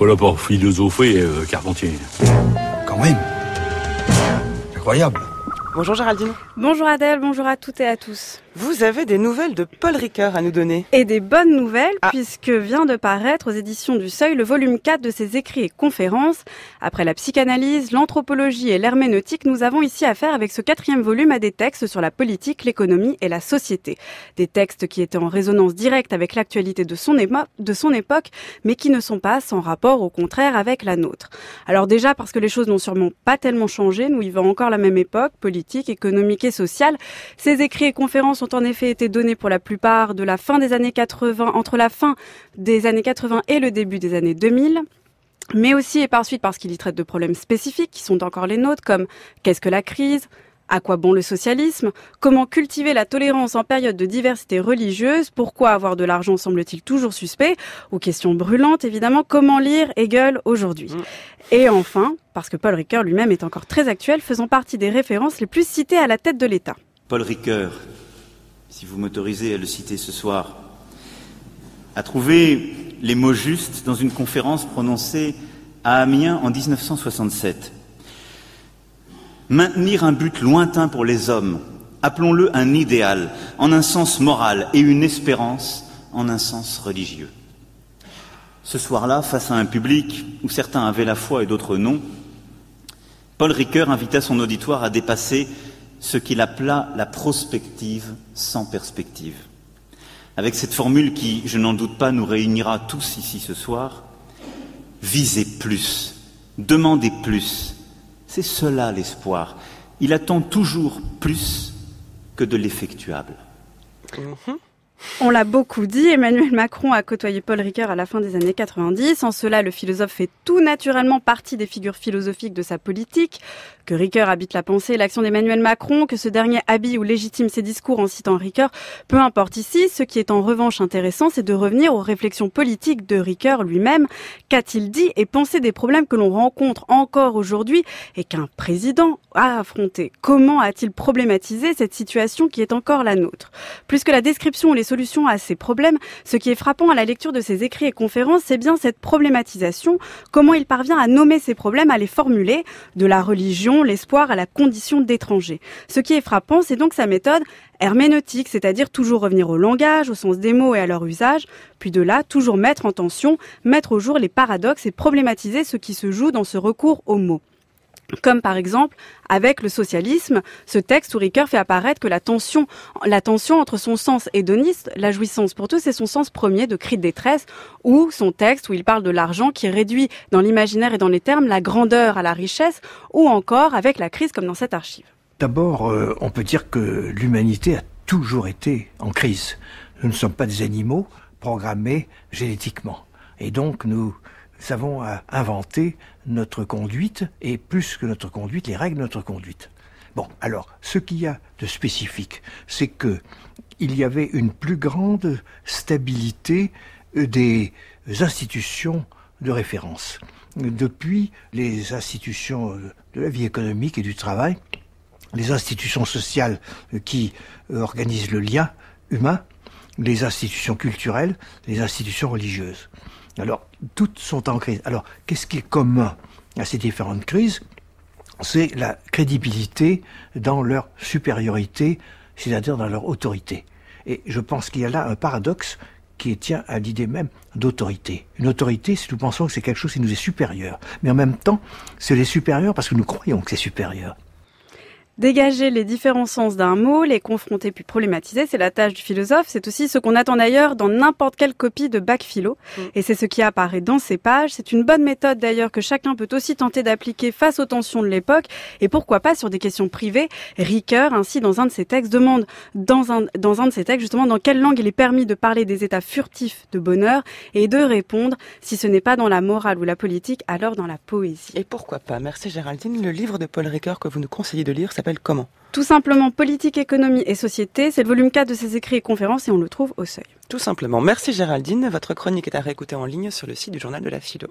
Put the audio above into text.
pas là pour philosopher, euh, Carpentier. Quand même. Incroyable. Bonjour Géraldine. Bonjour Adèle, bonjour à toutes et à tous. Vous avez des nouvelles de Paul Ricoeur à nous donner. Et des bonnes nouvelles, Ah. puisque vient de paraître aux éditions du Seuil le volume 4 de ses écrits et conférences. Après la psychanalyse, l'anthropologie et l'herméneutique, nous avons ici affaire avec ce quatrième volume à des textes sur la politique, l'économie et la société. Des textes qui étaient en résonance directe avec l'actualité de son, de son époque, mais qui ne sont pas sans rapport au contraire avec la nôtre. Alors déjà parce que les choses n'ont sûrement pas tellement changé, nous vivons encore la même époque, politique, économique et sociale. Ces écrits et conférences ont en effet été donnés pour la plupart de la fin des années 80, entre la fin des années 80 et le début des années 2000 mais aussi et par suite parce qu'il y traite de problèmes spécifiques qui sont encore les nôtres, comme qu'est-ce que la crise à quoi bon le socialisme? Comment cultiver la tolérance en période de diversité religieuse? Pourquoi avoir de l'argent semble-t-il toujours suspect? Ou question brûlante, évidemment, comment lire Hegel aujourd'hui? Et enfin, parce que Paul Ricoeur lui-même est encore très actuel, faisant partie des références les plus citées à la tête de l'État. Paul Ricoeur, si vous m'autorisez à le citer ce soir, a trouvé les mots justes dans une conférence prononcée à Amiens en 1967. Maintenir un but lointain pour les hommes, appelons-le un idéal, en un sens moral, et une espérance en un sens religieux. Ce soir-là, face à un public où certains avaient la foi et d'autres non, Paul Ricoeur invita son auditoire à dépasser ce qu'il appela la prospective sans perspective. Avec cette formule qui, je n'en doute pas, nous réunira tous ici ce soir, visez plus, demandez plus. C'est cela l'espoir. Il attend toujours plus que de l'effectuable. On l'a beaucoup dit, Emmanuel Macron a côtoyé Paul Ricoeur à la fin des années 90. En cela, le philosophe fait tout naturellement partie des figures philosophiques de sa politique. Que Ricoeur habite la pensée et l'action d'Emmanuel Macron, que ce dernier habille ou légitime ses discours en citant Ricoeur, peu importe ici. Ce qui est en revanche intéressant, c'est de revenir aux réflexions politiques de Ricoeur lui-même. Qu'a-t-il dit et pensé des problèmes que l'on rencontre encore aujourd'hui et qu'un président a affronté Comment a-t-il problématisé cette situation qui est encore la nôtre? Plus que la description ou les solutions à ces problèmes, ce qui est frappant à la lecture de ses écrits et conférences, c'est bien cette problématisation, comment il parvient à nommer ces problèmes, à les formuler, de la religion, l'espoir à la condition d'étranger. Ce qui est frappant, c'est donc sa méthode herméneutique, c'est-à-dire toujours revenir au langage, au sens des mots et à leur usage, puis de là, toujours mettre en tension, mettre au jour les paradoxes et problématiser ce qui se joue dans ce recours aux mots. Comme par exemple avec le socialisme, ce texte où Ricoeur fait apparaître que la tension, la tension entre son sens hédoniste, la jouissance pour tous, et son sens premier de cri de détresse, ou son texte où il parle de l'argent qui réduit dans l'imaginaire et dans les termes la grandeur à la richesse, ou encore avec la crise comme dans cette archive. D'abord, euh, on peut dire que l'humanité a toujours été en crise. Nous ne sommes pas des animaux programmés génétiquement. Et donc, nous avons à inventer notre conduite, et plus que notre conduite, les règles de notre conduite. Bon, alors, ce qu'il y a de spécifique, c'est que il y avait une plus grande stabilité euh, des institutions de référence. Depuis les institutions euh, de la vie économique et du travail, les institutions sociales euh, qui euh, organisent le lien humain, les institutions culturelles, les institutions religieuses. Alors, toutes sont en crise. Alors, qu'est-ce qui est commun à ces différentes crises? C'est la crédibilité dans leur supériorité, c'est-à-dire dans leur autorité. Et je pense qu'il y a là un paradoxe qui tient à l'idée même d'autorité. Une autorité, si nous pensons que c'est quelque chose qui nous est supérieur. Mais en même temps, c'est les supérieurs parce que nous croyons que c'est supérieur. Dégager les différents sens d'un mot, les confronter puis problématiser, c'est la tâche du philosophe. C'est aussi ce qu'on attend d'ailleurs dans n'importe quelle copie de bac philo. Et c'est ce qui apparaît dans ces pages. C'est une bonne méthode d'ailleurs que chacun peut aussi tenter d'appliquer face aux tensions de l'époque. Et pourquoi pas sur des questions privées. Ricoeur, ainsi, dans un de ses textes, demande dans un, dans un de ses textes justement dans quelle langue il est permis de parler des états furtifs de bonheur et de répondre, si ce n'est pas dans la morale ou la politique, alors dans la poésie. Et pourquoi pas? Merci Géraldine. Le livre de Paul Ricoeur que vous nous conseillez de lire s'appelle comment Tout simplement Politique, économie et société, c'est le volume 4 de ses écrits et conférences et on le trouve au seuil. Tout simplement. Merci Géraldine. Votre chronique est à réécouter en ligne sur le site du journal de la philo.